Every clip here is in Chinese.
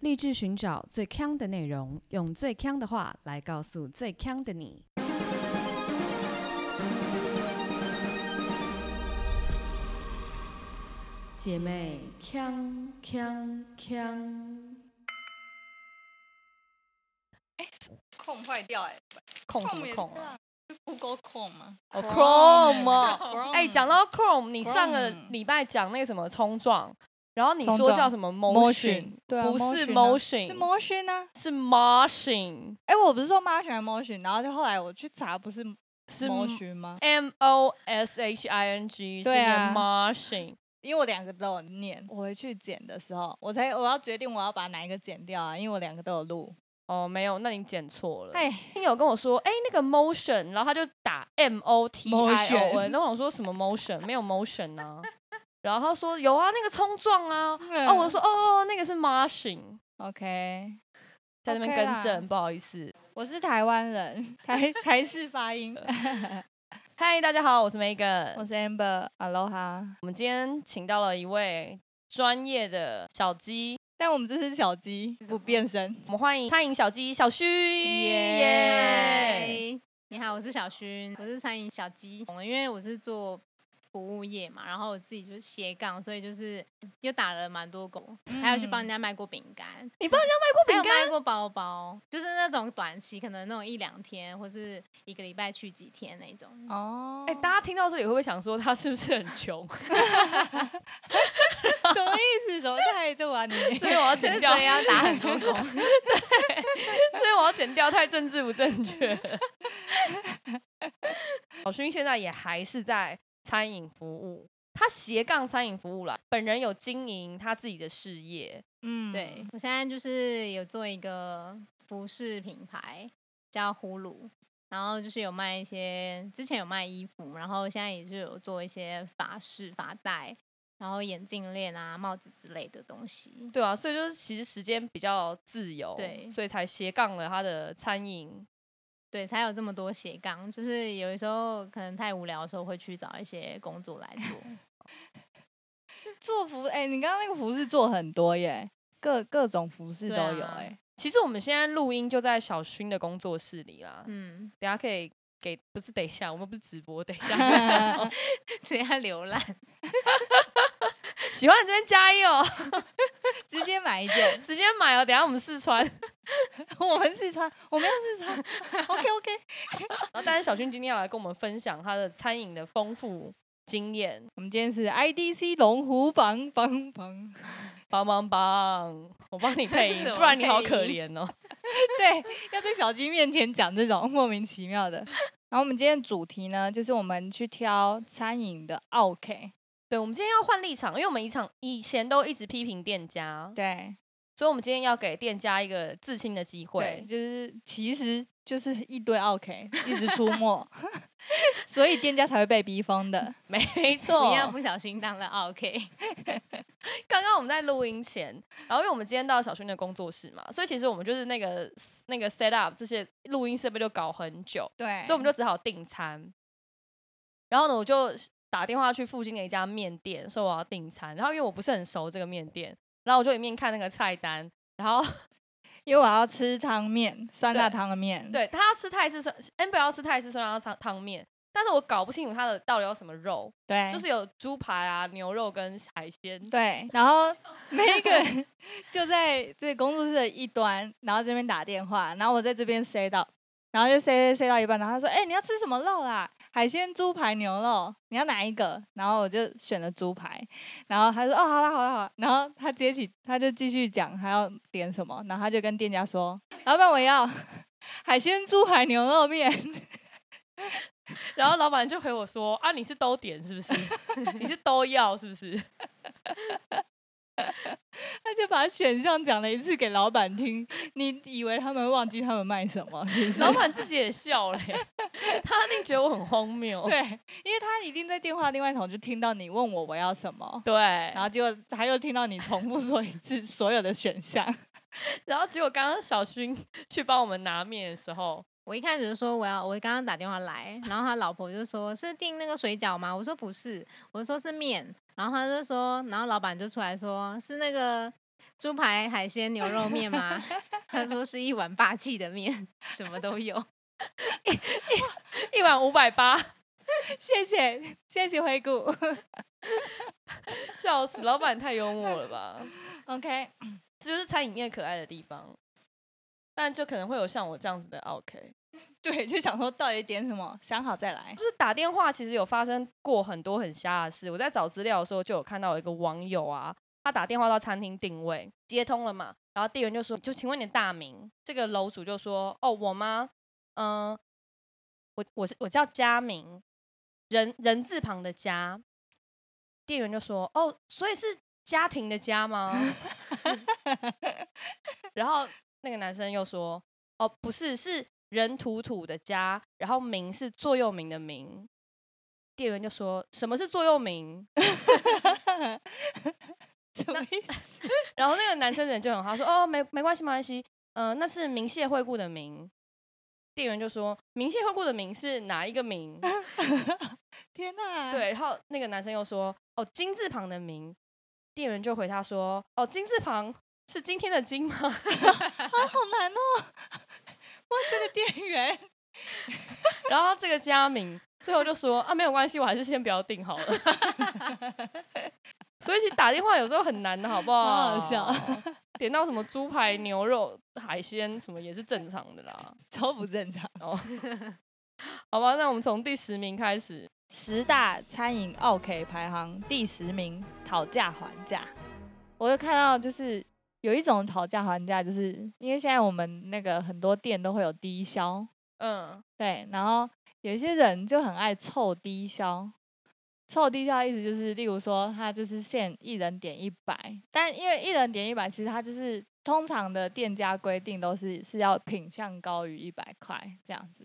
立志寻找最强的内容，用最强的话来告诉最强的你。姐妹，强强强！控坏掉哎、控什么也控啊？是 Google 控吗？哦，Chrome 啊！Chrome 哎，讲到 Chrome，你上个 Chrome 礼拜讲那个什么冲撞，然后你说叫什么 motion，对啊，不是 motion 是 motion 啊。是 motion，哎、我不是说 motion 还是 motion，然后就后来我去查，不是是 motion 吗？M O S H I N G，是 motion。因为我两个都有念，我回去剪的时候，我才我要决定我要把哪一个剪掉啊，因为我两个都有录。哦，没有，那你剪错了。哎，听友跟我说，哎、那个 motion，然后他就打 M O T I O Motion N，然后我说什么 motion，没有 motion 啊。然后他说有啊，那个冲撞啊。嗯哦，我说哦，那个是 marching，OK，在那边更正，不好意思。我是台湾人，台台式发音。嗨，大家好，我是 Megan。我是 Amber，Aloha。我们今天请到了一位专业的小鸡，但我们这是小鸡，不变身。我们欢迎餐饮小鸡小旭，耶耶！你好，我是小薰，我是餐饮小鸡。因为我是做服务业嘛，然后我自己就是斜杠，所以就是又打了蛮多工，还有去帮人家卖过饼干，你帮人家卖过还有饼干？卖过包包，就是那种短期，可能那种一两天，或是一个礼拜去几天那种。哦哎、大家听到这里会不会想说他是不是很穷？什么意思？什么态度啊你？所 以我要剪掉，所以要打很多工。对所以我要剪掉，太政治不正确。小勋现在也还是在餐饮服务，他斜杠餐饮服务啦，本人有经营他自己的事业。嗯对我现在就是有做一个服饰品牌叫呼噜，然后就是有卖一些，之前有卖衣服，然后现在也是有做一些发饰、发带，然后眼镜链啊、帽子之类的东西。对啊，所以就是其实时间比较自由，对所以才斜杠了他的餐饮。对，才有这么多斜杠。就是有的时候可能太无聊的时候，会去找一些工作来做。做服，哎、你刚刚那个服饰做很多耶，各各种服饰都有哎、其实我们现在录音就在小勋的工作室里啦，嗯，等下可以给，不是等一下，我们不是直播，等一下 等下浏览。喜欢你这边加一哦，直接买一件，直接买哦，等下我们试穿。我们试穿，我们要试穿，OK OK。然后，但是小勋今天要来跟我们分享他的餐饮的丰富经验，我们今天是 IDC 龙虎榜榜榜，榜榜榜！我帮你配音不然你好可怜哦。对，要在小鸡面前讲这种莫名其妙的。然后我们今天的主题呢，就是我们去挑餐饮的 OK，对，我们今天要换立场，因为我们以场以前都一直批评店家，对所以我们今天要给店家一个自清的机对，会。就是其实就是一堆 OK 一直出没，所以店家才会被逼疯的。没不错，要不小心当了 OK。刚刚我们在录音前，然后因为我们今天到小薰的工作室嘛，所以其实我们就是那个那个 set up 这些录音设备就搞很久，对，所以我们就只好订餐。然后呢，我就打电话去附近的一家面店，说我要订餐。然后因为我不是很熟这个面店，然后我就一面看那个菜单，然后 因为我要吃汤面，酸辣对汤的面。对他要吃泰式酸，amber 要吃泰式酸辣汤汤面，但是我搞不清楚它的到底有什么肉，对，就是有猪排啊、牛肉跟海鲜。对，然后 每一个人就在这个工作室的一端，然后这边打电话，然后我在这边塞到，然后就塞塞到一半，然后他说：“哎、你要吃什么肉啦？海鲜、猪排、牛肉，你要哪一个？”然后我就选了猪排，然后他说：“哦，好啦，好啦，好啦。”然后他接起，他就继续讲他要点什么，然后他就跟店家说：“老板，我要 海鲜、猪排、牛肉面。”然后老板就回我说：“啊，你是都点是不是？你是都要是不是？”他就把选项讲了一次给老板听，你以为他们忘记他们卖什么？是不是？老板自己也笑了耶，他一定觉得我很荒谬。对，因为他一定在电话另外一头就听到你问我我要什么，对，然后结果他又听到你重复说一次所有的选项。然后结果刚刚小薰去帮我们拿面的时候，我一开始就说我要，我刚刚打电话来，然后他老婆就说是订那个水饺吗？我说不是，我说是面，然后他就说，然后老板就出来说是那个猪排、海鲜、牛肉面吗？他说是一碗霸气的面，什么都有。一一碗五百八，谢谢谢谢回顾。笑死！老板太幽默了吧？OK，这 就是餐饮业可爱的地方。但就可能会有像我这样子的 OK，对，就想说到底点什么，想好再来就。是打电话其实有发生过很多很瞎的事。我在找资料的时候就有看到有一个网友啊，他打电话到餐厅定位，接通了嘛，然后店员就说：“就请问你的大名？”这个楼主就说：“哦，我吗？嗯、我我是我叫佳明，人人字旁的佳。”店员就说：“哦，所以是家庭的家吗？” 然后那个男生又说：“哦，不是，是人土土的家，然后名是座右铭的名。”店员就说：“什么是座右铭 什么意思？？” 然后那个男生人就很好说：“哦，没没关系，没关系，嗯、那是明谢惠顾的明。”店员就说：“明谢惠顾的明是哪一个明？” 天哪！，对，然后那个男生又说：“哦，金字旁的明。”店员就回他说：“哦，金字旁是今天的金吗？”好难哦。哇，这个店员 然后这个佳明最后就说：“啊，没有关系，我还是先不要订好了。”所以其实打电话有时候很难的，好不好？好好笑。点到什么猪排、牛肉、海鲜什么也是正常的啦。超不正常。哦，好吧，那我们从第十名开始。十大餐饮 OK 排行第十名，讨价还价。我就看到就是有一种讨价还价，就是因为现在我们那个很多店都会有低消，嗯，对，然后有一些人就很爱凑低消。凑低消的意思就是，例如说他就是限一人点一百，但因为一人点一百，其实他就是通常的店家规定都是是要品相高于一百块这样子。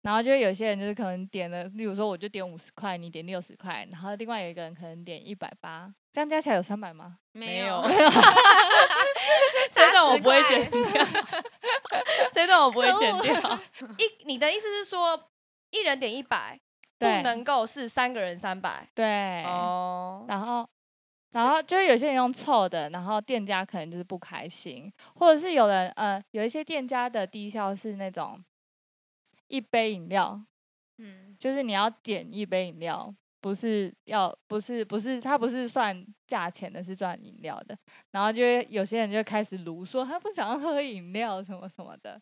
然后就有些人就是可能点了，例如说我就点五十块，你点六十块，然后另外有一个人可能点一百八，这样加起来有三百吗？没有有，这段我不会80剪掉，这一段我不会剪掉。一，你的意思是说一人点一百，不能够是三个人三百？对，哦，然后，然后就是有些人用凑的，然后店家可能就是不开心，或者是有人呃，有一些店家的低消是那种一杯饮料，嗯，就是你要点一杯饮料，不是要不是不是他不是算价钱的，是算饮料的，然后就会有些人就开始卢说他不想要喝饮料什么什么的，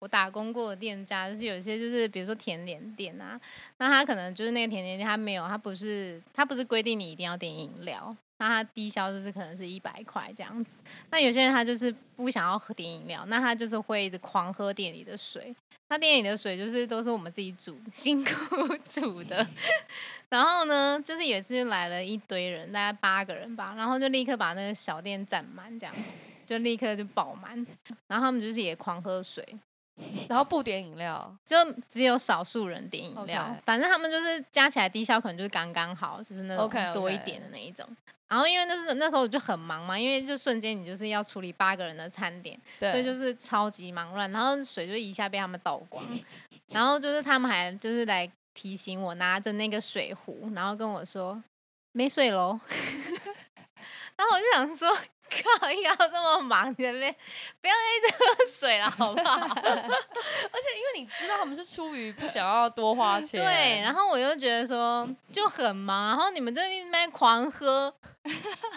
我打工过的店家，就是有些就是比如说甜点店啊，那他可能就是那个甜点店，他没有，他不是他不是规定你一定要点饮料，那他低消就是可能是一百块这样子。那有些人他就是不想要喝点饮料，那他就是会一直狂喝店里的水。那店里的水就是都是我们自己煮，辛苦 煮的。然后呢，就是有一次就来了一堆人，大概八个人吧，然后就立刻把那个小店占满，这样就立刻就爆满。然后他们就是也狂喝水，然后不点饮料，就只有少数人点饮料反正他们就是加起来低消可能就是刚刚好，就是那种多一点的那一种。然后因为那是那时候我就很忙嘛，因为就瞬间你就是要处理八个人的餐点，所以就是超级忙乱，然后水就一下被他们倒光，然后就是他们还就是来提醒我拿着那个水壶，然后跟我说没水喽。然后我就想说，靠，要这么忙，你在那边不要一直喝水了，好不好？而且因为你知道他们是出于不想要多花钱，对，然后我又觉得说就很忙，然后你们就一直在狂喝，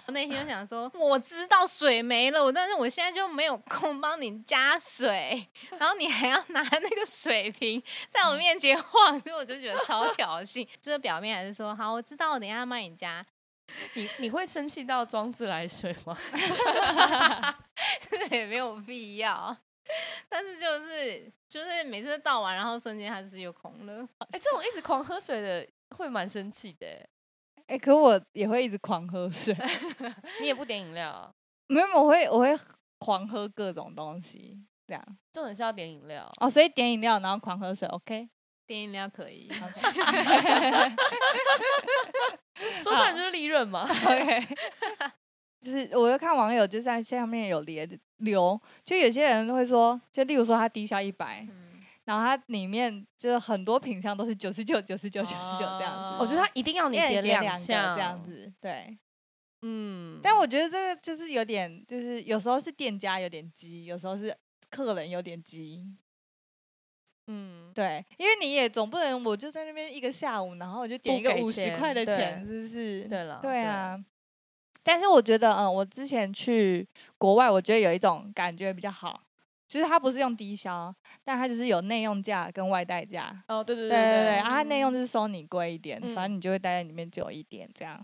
我内心就想说，我知道水没了，我但是我现在就没有空帮你加水，然后你还要拿那个水瓶在我面前晃，所以我就觉得超挑衅。就是表面还是说好，我知道，我等一下帮你加，你你会生气到装自来水吗？也没有必要。但是就是就是每次倒完，然后瞬间它就是又空了。哎、这种一直狂喝水的会蛮生气的欸。哎、可我也会一直狂喝水，你也不点饮料，没有，我会我会狂喝各种东西，这样重点是要点饮料。哦，所以点饮料然后狂喝水，OK。点饮料可以，说出来就是利润嘛。OK，就是我又看网友就在下面有连留，就有些人会说，就例如说他低消一百，嗯，然后它里面就是很多品相都是九十九、九十九、九十九这样子。我觉得他一定要你点点两个项这样。子，对。嗯，但我觉得这个就是有点，就是有时候是店家有点急，有时候是客人有点急。嗯，对，因为你也总不能我就在那边一个下午，然后我就点一个五十块的钱，是不是？对了，对啊。但是我觉得，嗯，我之前去国外，我觉得有一种感觉比较好，就是它不是用低消，但它就是有内用价跟外带价。哦，对对对对对，对啊，它内用就是收你贵一点，嗯反正你就会待在里面久一点，这样。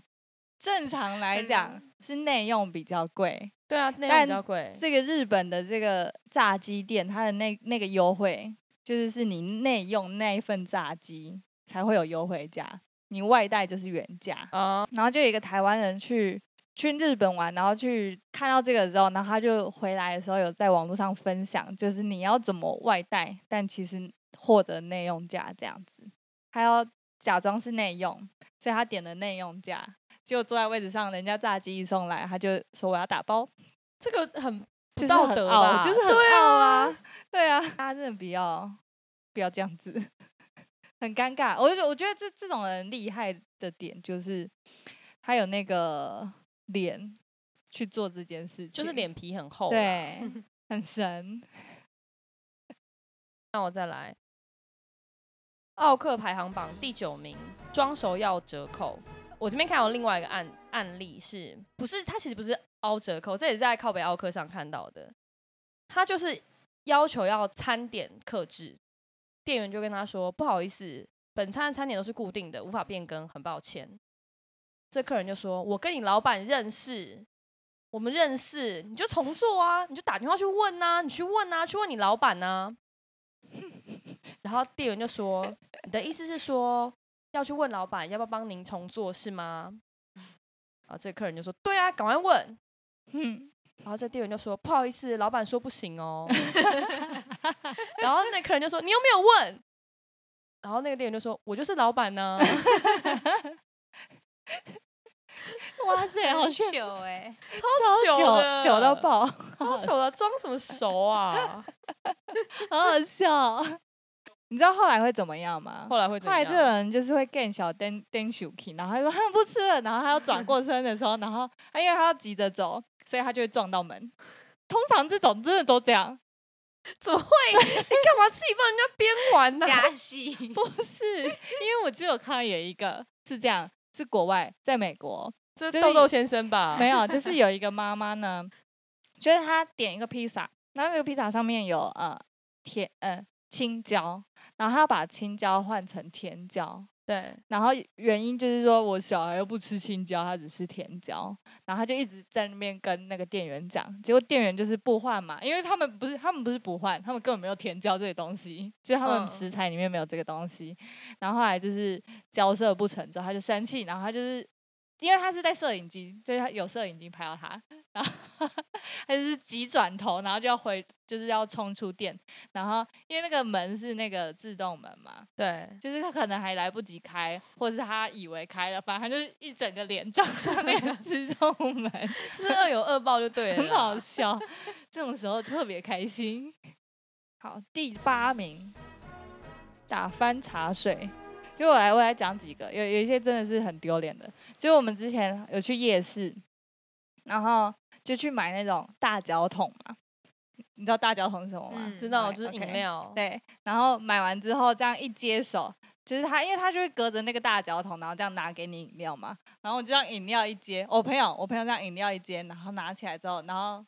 正常 来讲是内用比较贵，对啊，那样但比较贵。这个日本的这个炸鸡店，它的那那个优惠，就是是你内用那一份炸鸡才会有优惠价，你外带就是原价。啊，然后就有一个台湾人去去日本玩，然后去看到这个之后，然后他就回来的时候有在网络上分享，就是你要怎么外带，但其实获得内用价这样子，他要假装是内用，所以他点了内用价，结果坐在位置上，人家炸鸡一送来，他就说我要打包，这个很不就是道德吧？就是很对傲啊，啊，对啊，大家真的不要不要这样子，很尴尬。我就我觉得这这种人厉害的点就是他有那个脸去做这件事情，就是脸皮很厚。，对，很神。那我再来，奥克排行榜第九名，装熟要折扣。我这边看到另外一个案案例是，不是他其实不是凹折扣，这也是在靠北奥克上看到的。他就是要求要餐点克制，店员就跟他说：“不好意思，本餐的餐点都是固定的，无法变更，很抱歉。”这客人就说：“我跟你老板认识，我们认识，你就重做啊，你就打电话去问啊，你去问啊，去问你老板啊。”然后店员就说：“你的意思是说要去问老板要不要帮您重做是吗？”然后这客人就说：“对啊，赶快问。”嗯，然后这店员就说：“不好意思，老板说不行哦。”然后那客人就说：“你有没有问？”然后那个店员就说：“我就是老板呢、哇塞，好糗哎，超久的久到爆，超糗的，装什么熟啊？好好笑。你知道后来会怎么样吗？后来会怎后来这个样？人就是会更小登登 s h 然后他说哼 不吃了，然后他要转过身的时候，然后他因为他要急着走，所以他就会撞到门。通常这种真的都这样，怎么会？你干嘛自己帮人家编完呢、加戏，不是？因为我就有看到有一个是这样，是国外，在美国就是豆豆先生吧？没有，就是有一个妈妈呢，就是她点一个披萨，然后那个披萨上面有呃甜呃青椒，然后他要把青椒换成甜椒，对，然后原因就是说我小孩又不吃青椒，他只吃甜椒，然后他就一直在那边跟那个店员讲，结果店员就是不换嘛，因为他们不是他们不是不换，他们根本没有甜椒这个东西，就是他们嗯。食材里面没有这个东西，然后后来就是交涉不成之后，他就生气，然后他就是。因为他是在摄影机，就是他有摄影机拍到他，然后他就是急转头，然后就要回，就是要冲出店，然后因为那个门是那个自动门嘛，对，就是他可能还来不及开，或者是他以为开了，反正他就是一整个脸撞上那个自动门，就是恶有恶报就对 了很。好笑。这种时候特别开心。好，第八名，打翻茶水。就我来，我来讲几个，有有一些真的是很丢脸的。就我们之前有去夜市，然后就去买那种大脚桶嘛，你知道大脚桶是什么吗？嗯知道，就是饮料。对，然后买完之后这样一接手，就是他，因为他就会隔着那个大脚桶，然后这样拿给你饮料嘛。然后我就让饮料一接，我朋友我朋友这样饮料一接，然后拿起来之后，然后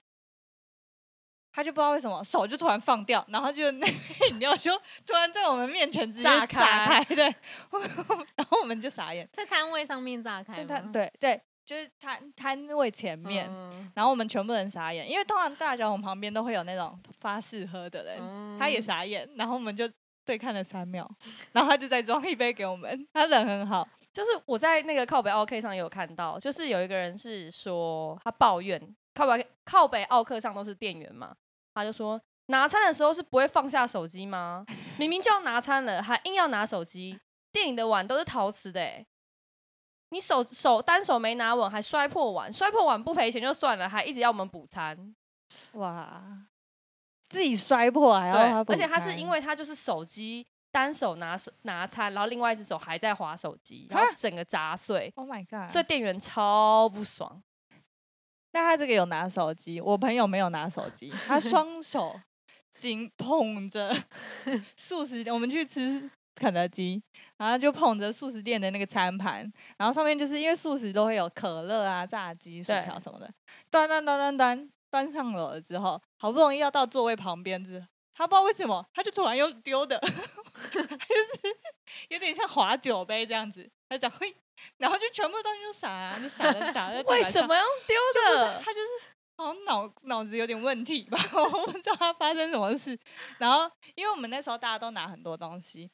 他就不知道为什么手就突然放掉，然后就那个饮料就突然在我们面前直接炸炸开开，对，然后我们就傻眼，在摊位上面炸开对吗？对对，就是摊摊位前面。嗯然后我们全部人傻眼，因为通常大脚桶旁边都会有那种发誓喝的人，他也嗯傻眼，然后我们就对看了三秒，然后他就再装一杯给我们，他人很好，就是我在那个靠北 OK 上也有看到，就是有一个人是说他抱怨靠北靠北奥克上都是店员嘛，他就说拿餐的时候是不会放下手机吗？明明就要拿餐了，还硬要拿手机。店里的碗都是陶瓷的、欸，你手手单手没拿稳，还摔破碗，摔破碗不赔钱就算了，还一直要我们补餐。哇，自己摔破还要他，补而且他是因为他就是手机单手拿手拿餐，然后另外一只手还在划手机，然后整个砸碎，，Oh my god，所以店员超不爽。但他这个有拿手机，我朋友没有拿手机，他双 手紧捧着 素食，我们去吃肯德基，然后就捧着素食店的那个餐盘，然后上面就是因为素食都会有可乐啊、炸鸡、薯条什么的，端端端端端端上楼了之后，好不容易要到座位旁边之，他不知道为什么，他就突然又丢的，就是有点像划酒杯这样子，他讲嘿，然后就全部东西就洒、啊，就洒了 洒了为什么要丢的？他就是好像脑脑子有点问题吧，我不知道他发生什么事。然后因为我们那时候大家都拿很多东西，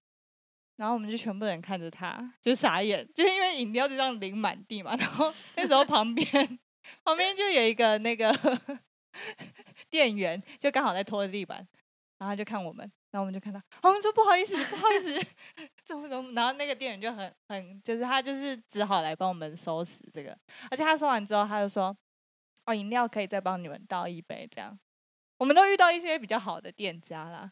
然后我们就全部人看着他，就傻眼，就是因为饮料就这样淋满地嘛。然后那时候旁边旁边就有一个那个店员，就刚好在拖地板，然后他就看我们。然后我们就看到，我们说不好意思，不好意思，怎么怎么？然后那个店员就很很，就是他就是只好来帮我们收拾这个，而且他说完之后，他就说，哦，饮料可以再帮你们倒一杯，这样。我们都遇到一些比较好的店家啦，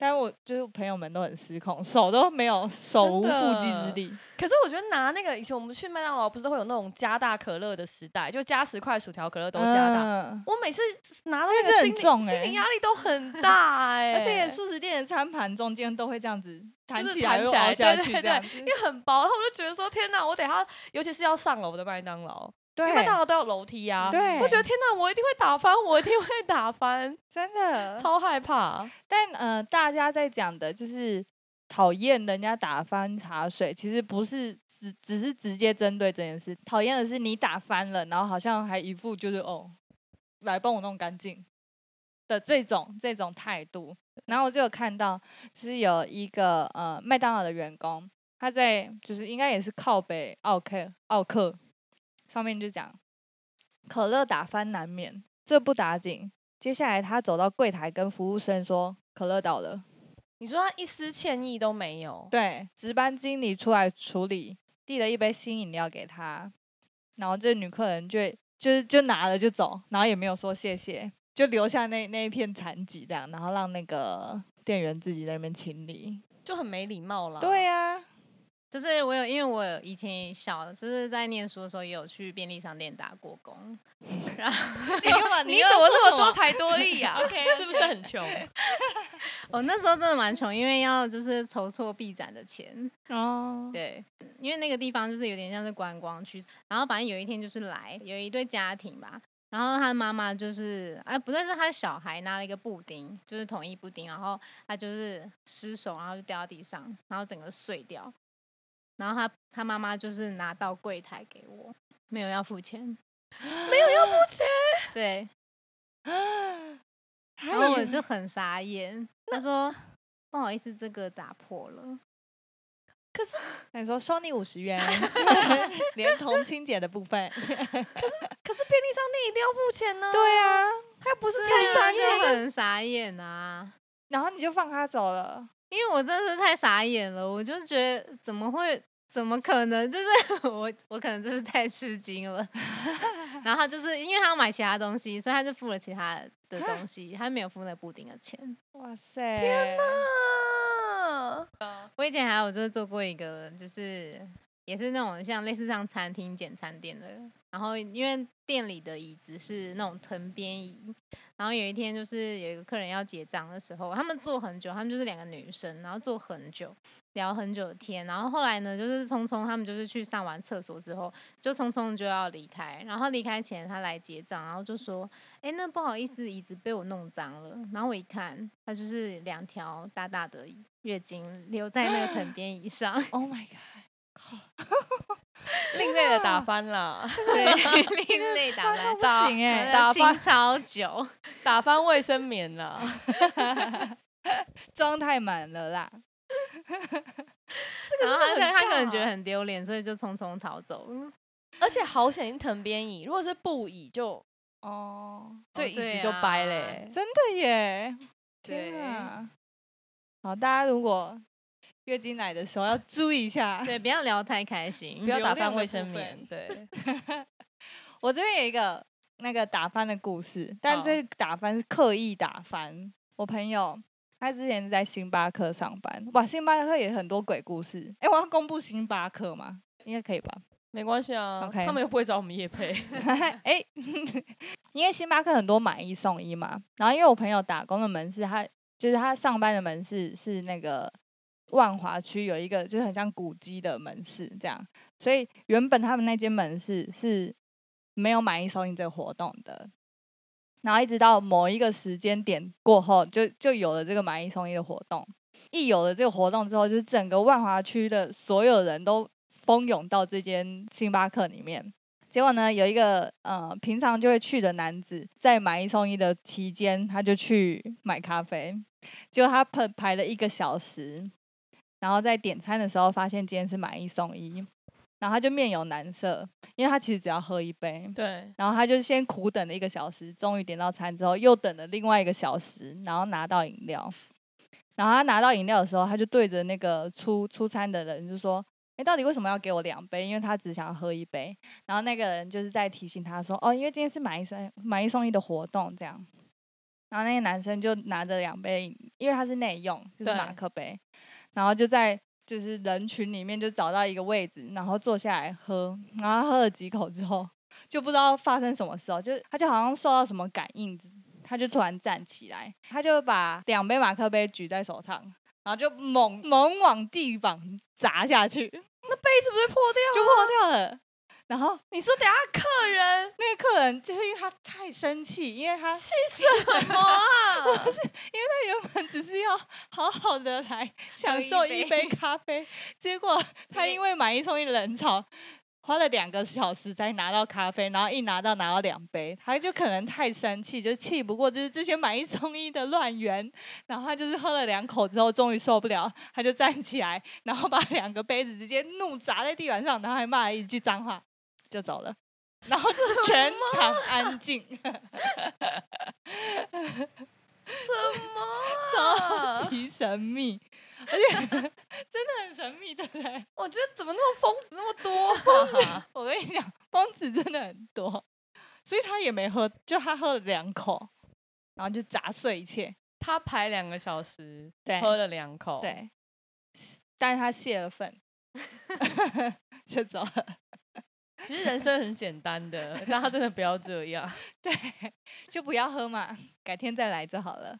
但是我就是朋友们都很失控，手都没有手无缚鸡之力。可是我觉得拿那个以前我们去麦当劳不是都会有那种加大可乐的时代，就加十块薯条可乐都加大。嗯我每次拿到那个心理重欸心理压力都很大哎、而且素食店的餐盘中间都会这样子弹起来对对这样子因。为很薄，然后我就觉得说天哪，我等一下尤其是要上楼的麦当劳，因对为大家都有楼梯啊，对我觉得天哪，我一定会打翻，我一定会打翻，真的。超害怕。但呃，大家在讲的就是讨厌人家打翻茶水，其实不是只只是直接针对这件事，讨厌的是你打翻了，然后好像还一副就是哦，来帮我弄干净的这种这种态度。然后我就有看到，就是有一个呃麦当劳的员工，他在就是应该也是靠北奥克奥克上面就讲，可乐打翻难免，这不打紧。接下来他走到柜台跟服务生说：“可乐倒了。你说他一丝歉意都没有”，对，值班经理出来处理，递了一杯新饮料给他，然后这女客人就就是就拿了就走，然后也没有说谢谢，就留下那那一片残疾这样，然后让那个店员自己在那边清理。就很没礼貌了。对呀、就是我有，因为我以前小，就是在念书的时候也有去便利商店打过工，然后你干嘛？你怎么这么多才多艺啊 OK，OK 是不是很穷？我那时候真的蛮穷，因为要就是筹措毕展的钱，哦，对，因为那个地方就是有点像是观光区，然后反正有一天就是来有一对家庭吧，然后他的妈妈就是哎不对，是他的小孩拿了一个布丁，就是统一布丁，然后他就是失手，然后就掉到地上，然后整个碎掉，然后他他妈妈就是拿到柜台给我，没有要付钱，没有要付钱，对，然后我就很傻眼，他说不好意思，这个打破了。可是你说收你五十元，连同清洁的部分。可是便利商店一定要付钱呢。对啊，他又不是对菜啊，就，很傻眼啊！然后你就放他走了。因为我真的是太傻眼了，我就觉得怎么会，怎么可能？就是 我，我可能就是太吃惊了。然后他就是因为他要买其他东西，所以他就付了其他的东西，他没有付那布丁的钱。哇塞！天哪！啊我以前还有就是做过一个，就是也是那种像类似像餐厅简餐店的，然后因为店里的椅子是那种藤编椅，然后有一天就是有一个客人要结账的时候，他们坐很久，他们就是两个女生，然后坐很久。聊很久的天，然后后来呢，就是聪聪他们就是去上完厕所之后，就匆匆就要离开。然后离开前，他来结账，然后就说：“哎，那不好意思，椅子被我弄脏了。”然后我一看，他就是两条大大的月经留在那个藤 编椅上，Oh my god！另类的打翻了，对，另类打扮，不打行哎、打翻清超久。打翻卫生棉了，装太满了啦。然后他可能他可能觉得很丢脸，所以就匆匆逃走。而且好险是藤编椅，如果是布椅就哦，这椅子就掰啊嘞、真的耶！对天啊！好，大家如果月经来的时候要注意一下。对，不要聊太开心，不要打翻卫生棉。对，我这边有一个那个打翻的故事，但好这打翻是刻意打翻。我朋友他之前是在星巴克上班，哇，星巴克也很多鬼故事。哎、我要公布星巴克吗？应该可以吧？没关系啊 OK 他们又不会找我们夜配。哎、因为星巴克很多买一送一嘛，然后因为我朋友打工的门市，他就是他上班的门市是那个万华区有一个就是很像古迹的门市这样，所以原本他们那间门市是没有买一送一这个活动的。然后一直到某一个时间点过后，就就有了这个买一送一的活动。一有了这个活动之后，就是整个万华区的所有人都蜂拥到这间星巴克里面。结果呢，有一个呃平常就会去的男子，在买一送一的期间，他就去买咖啡。结果他排排了一个小时，然后在点餐的时候发现今天是买一送一，然后他就面有难色，因为他其实只要喝一杯。对，然后他就先苦等了一个小时，终于点到餐之后，又等了另外一个小时，然后拿到饮料。然后他拿到饮料的时候，他就对着那个出出餐的人就说：“哎，到底为什么要给我两杯？因为他只想喝一杯。”然后那个人就是在提醒他说：“哦，因为今天是买一送买一送一的活动，这样。”然后那个男生就拿着两杯饮，因为他是内用，就是马克杯，然后就在就是人群里面就找到一个位置，然后坐下来喝。然后喝了几口之后，就不知道发生什么事哦，就他就好像受到什么感应，他就突然站起来，他就把两杯马克杯举在手上，然后就猛猛往地板砸下去，那杯子不是破掉？就破掉了。然后你说等下客人那个客人就是因为他太生气，因为他气什么啊？不是，因为他原本只是要好好的来享受一杯咖啡，结果 他因为买一送一的人潮，花了两个小时才拿到咖啡，然后一拿到拿到两杯，他就可能太生气，就气不过就是这些买一送一的乱源，然后他就是喝了两口之后，终于受不了，他就站起来，然后把两个杯子直接怒砸在地板上，然后还骂了一句脏话，就走了。然后全场安静，什么超啊？级神秘，而且真的很神秘，对不对？我觉得怎么那么疯子那么多啊？我跟你讲，疯子真的很多，所以他也没喝，就他喝了两口，然后就砸碎一切。他排两个小时，对喝了两口，，对，但是他泄了愤，就走了。其实人生很简单的，但他真的不要这样。对，就不要喝嘛，改天再来就好了。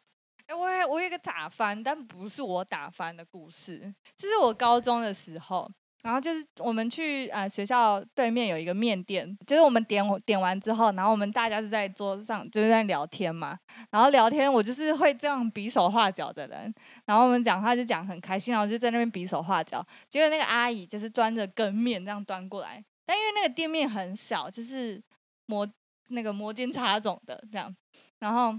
哎、我还我有一个打翻，但不是我打翻的故事，这是我高中的时候。然后就是我们去呃学校对面有一个面店，就是我们点点完之后，然后我们大家就在桌子上就是在聊天嘛。然后聊天，我就是会这样比手画脚的人。然后我们讲话就讲很开心，然后就在那边比手画脚。结果那个阿姨就是端着羹面这样端过来，但因为那个店面很小，就是摩那个摩肩擦踵的这样。然后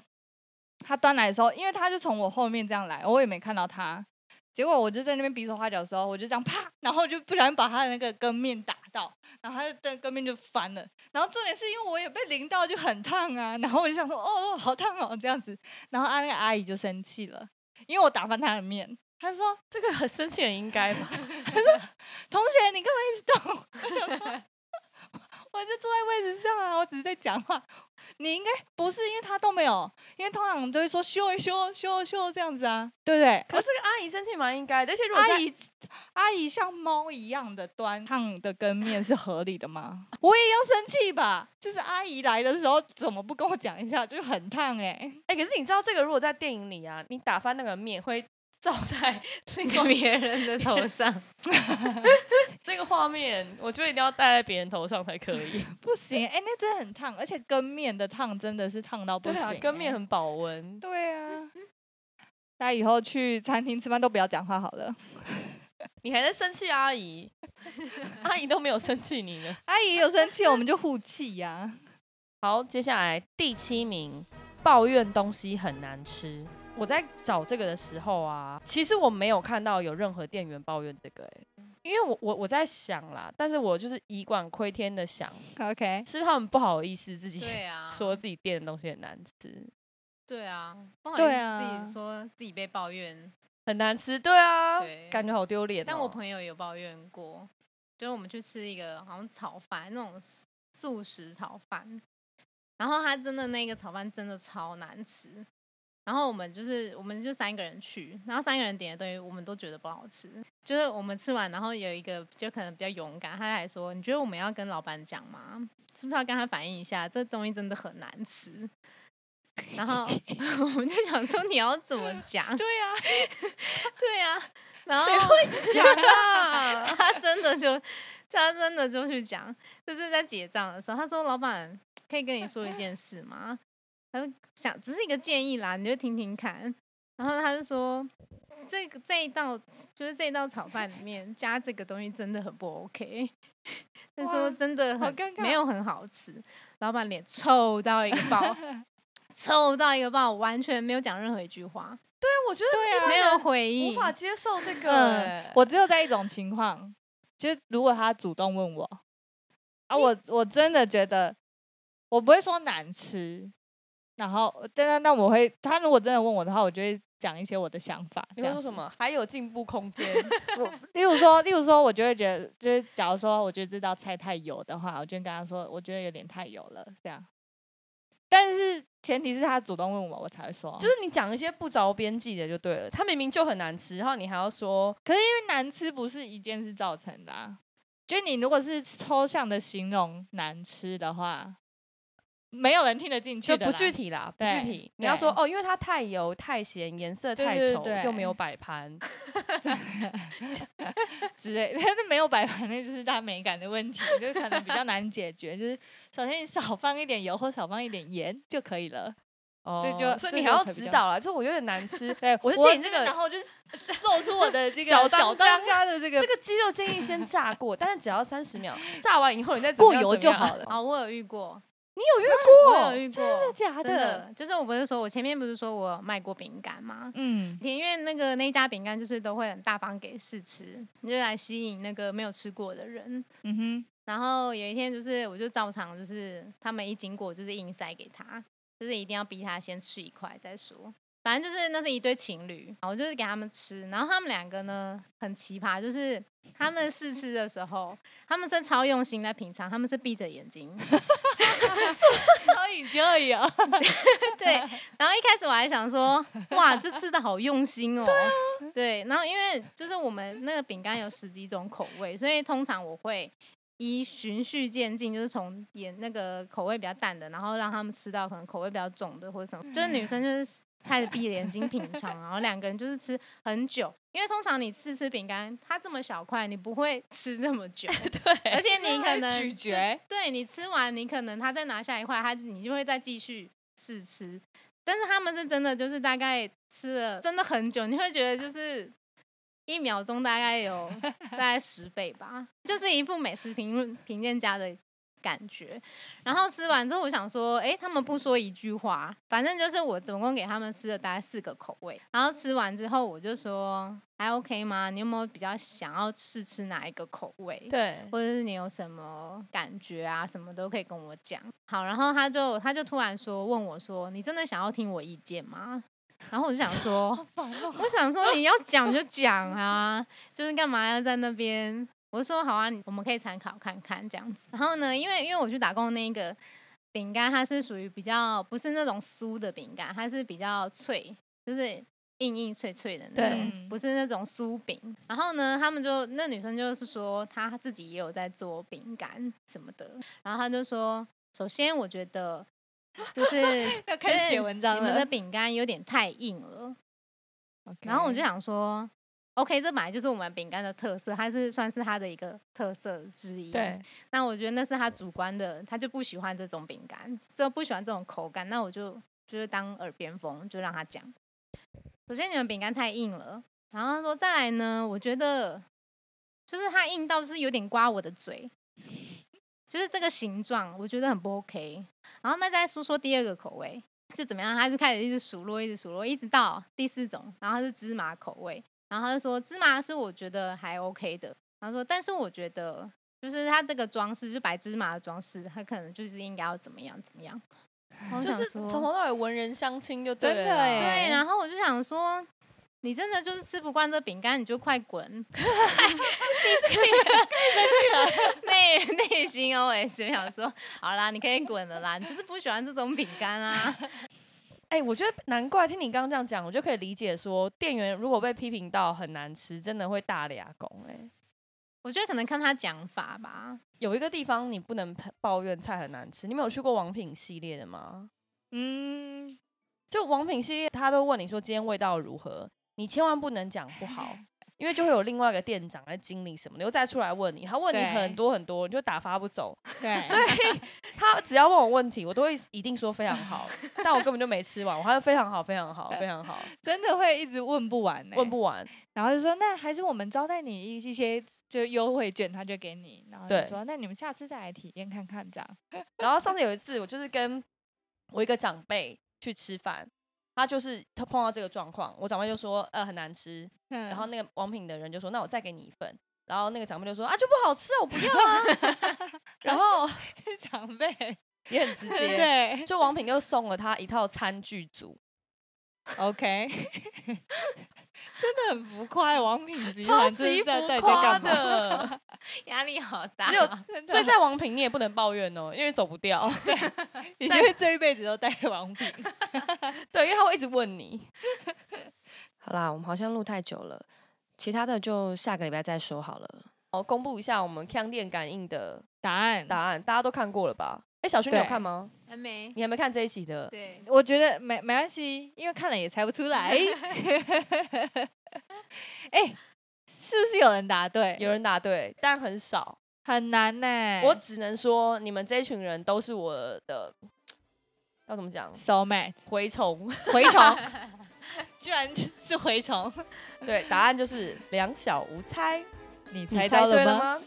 他端来的时候，因为他就从我后面这样来，我也没看到他。结果我就在那边比手画脚的时候，我就这样啪，然后就不小心把他的那个羹面打到，然后他的羹面就翻了。然后重点是因为我也被淋到，就很烫啊。然后我就想说，哦，好烫哦，这样子。然后啊，那个阿姨就生气了，因为我打翻她的面。她说这个很生气，很应该吧？：“他说同学，你干嘛一直动？” 我想说，我就坐在位置上啊，我只是在讲话。你应该不是，因为他都没有，因为通常都会说修一修、修一修这样子啊，对不对？可是个阿姨生气蛮应该的，而且如果阿姨阿姨像猫一样的端烫的羹面是合理的吗？我也要生气吧？就是阿姨来的时候怎么不跟我讲一下？就很烫哎、哎、可是你知道这个如果在电影里啊，你打翻那个面会照在另 外别人的头 上，这个画面，我觉得一定要戴在别人头上才可以。不行哎、那真的很烫，而且羹面的烫真的是烫到不行、欸，，啊羹面很保温。对啊。大家以后去餐厅吃饭都不要讲话好了。你还在生气阿姨，阿姨都没有生气你呢。阿姨有生气，我们就互气呀、好，接下来第七名，抱怨东西很难吃。我在找这个的时候啊，其实我没有看到有任何店员抱怨这个、欸，因为我我我在想啦，但是我就是以管窥天的想，OK，是不是他们不好意思自己对啊，说自己店的东西很难吃，对啊，不好意思自啊己说自己被抱怨，很难吃，对啊，对感觉好丢脸。哦。但我朋友有抱怨过，就是我们去吃一个好像炒饭那种素食炒饭，然后他真的那个炒饭真的超难吃，然后我们就是我们就三个人去，然后三个人点的东西我们都觉得不好吃，就是我们吃完，然后有一个就可能比较勇敢，他还说：“你觉得我们要跟老板讲吗？是不是要跟他反映一下，这东西真的很难吃？”然后 我们就想说你要怎么讲？对呀、对呀、然后讲啊，他真的就他真的就去讲，就是在结账的时候，他说：“老板，可以跟你说一件事吗？”他说：“想只是一个建议啦，你就听听看。”然后他就说：“这个这一道就是这一道炒饭里面加这个东西真的很不 OK。”他说：“真的很没有很好吃。”老板脸臭到一个爆，臭到一个爆，完全没有讲任何一句话，对我觉得没有回应无。法接受这个我只有在一种情况，就是如果他主动问我，啊，我我真的觉得我不会说难吃，然后但但但我会，他如果真的问我的话，我就会讲一些我的想法。你会说什？么？还有进步空间？我例如说，例如说，我就会觉得，就是假如说我觉得这道菜太油的话，我就跟他说，我觉得有点太油了，这样。但是前提是他主动问我，我才会说。就是你讲一些不着边际的就对了。他明明就很难吃，然后你还要说可是因为难吃不是一件事造成的、啊，就你如果是抽象的形容难吃的话，没有人听得进去就不具体啦，不具体。你要说哦，因为它太油、太咸，颜色太丑，对对又没有摆盘。之类 的。但是没有摆盘，那就是它美感的问题，就是可能比较难解决。就是首先你少放一点油或少放一点盐就可以了。哦，这就这所以你还要指导啦，就我有点难吃。对，我是我建议这个然后就是露出我的这个小小当当家的这个这个鸡肉建议先炸过，但是只要三十秒，炸完以后你再过油就好了。啊，我有遇过，你有遇我过？有遇过，假真的，就是我不是说我前面不是说我有卖过饼干吗？嗯，因为那个那一家饼干就是都会很大方给试吃，你就来吸引那个没有吃过的人。嗯哼，然后有一天就是我就照常就是他们一经过就是硬塞给他，就是一定要逼他先吃一块再说。反正就是那是一对情侣，我就是给他们吃，然后他们两个呢很奇葩，就是他们试吃的时候，他们是超用心在品尝，他们是闭着眼睛，好 enjoy 哦。对，然后一开始我还想说，哇，这吃的好用心哦。对然后因为就是我们那个饼干有十几种口味，所以通常我会依循序渐进，就是从演那个口味比较淡的，然后让他们吃到可能口味比较重的或者什么。就是女生就是开始闭着眼睛品尝，然后两个人就是吃很久，因为通常你吃吃饼干，它这么小块，你不会吃这么久。对，而且你可 能咀嚼，对你吃完，你可能他再拿下一块，他就你就会再继续试吃。但是他们是真的，就是大概吃了真的很久，你会觉得就是一秒钟大概有 大概十倍吧，就是一副美食评论评鉴家的感觉。然后吃完之后，我想说，哎，他们不说一句话，反正就是我总共给他们吃了大概四个口味。然后吃完之后，我就说还 OK 吗？你有没有比较想要试吃哪一个口味？对，或者是你有什么感觉啊，什么都可以跟我讲。好，然后他就他就突然说问我说：“你真的想要听我意见吗？”然后我就想说，我想说你要讲就讲啊，就是干嘛要在那边？我就说好啊，我们可以参考看看这样子。然后呢，因为因为我去打工的那个饼干，它是属于比较不是那种酥的饼干，它是比较脆，就是硬硬脆脆的那种，不是那种酥饼。然后呢，他们就那女生就是说她自己也有在做饼干什么的，然后她就说，首先我觉得 就是要开始写文章了你们的饼干有点太硬了。然后我就想说，OK，这本来就是我们饼干的特色，它是算是它的一个特色之一。对，那我觉得那是他主观的，他就不喜欢这种饼干，就不喜欢这种口感。那我就就是当耳边风，就让他讲。首先你们饼干太硬了，然后他说再来呢，我觉得就是它硬到是有点刮我的嘴，就是这个形状我觉得很不 OK。然后那再说说第二个口味，就怎么样，他就开始一直数落，一直数落，一直到第四种，然后它是芝麻口味，然后他就说芝麻是我觉得还 OK 的，然后说但是我觉得就是它这个装饰，就白芝麻的装饰，它可能就是应该要怎么样怎么样。就是从头到尾文人相亲就对真了啦。的耶对，然后我就想说，你真的就是吃不惯这饼干，你就快滚！你这个 内内心 OS 就想说，好啦，你可以滚了啦，你就是不喜欢这种饼干啊。哎、我觉得难怪听你刚刚这样讲，我就可以理解说，店员如果被批评到很难吃，真的会大俩拱。哎，我觉得可能看他讲法吧。有一个地方你不能抱怨菜很难吃，你们有去过王品系列的吗？嗯，就王品系列，他都问你说今天味道如何，你千万不能讲不好，因为就会有另外一个店长、还经理什么的又再出来问你，他问你很多很多，你就打发不走。对，所以 他只要问我问题，我都会一定说非常好，但我根本就没吃完，我还是非常好、非常好、非常好，真的会一直问不完呢、问不完。然后就说那还是我们招待你一一些就优惠券，他就给你。然后就对说那你们下次再来体验看看这样。然后上次有一次，我就是跟我一个长辈去吃饭，他就是他碰到这个状况，我长辈就说呃很难吃，然然后那个王品的人就说那我再给你一份，然后那个长辈就说啊就不好吃啊，我不要啊，然后 长辈也很直接，对。就王品又送了他一套餐具组，，OK，真的很浮夸，王品集超团这级浮是在到底在夸干嘛？的，压力好大。只有所以在王平你也不能抱怨哦，因为走不掉，你就会这一辈子都带王平。对，因为他会一直问你。好啦，我们好像录太久了，其他的就下个礼拜再说好了。哦，公布一下我们腔电感应的答案答案，大家都看过了吧？哎，小薰你有看吗？还没。你还没看这一期的？对，我觉得没没关系，因为看了也猜不出来。哎、是不是有人答对？有人答对，但很少。很难呢、我只能说，你们这一群人都是我的，要怎么讲？soul mate 蛔虫。蛔虫，居然是蛔虫，对，答案就是两小无猜。你你猜到了吗？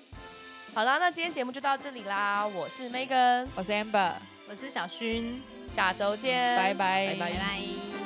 好啦，那今天节目就到这里啦。我是 Megan，我是 Amber，我是小薰，下周见，拜拜拜拜拜拜。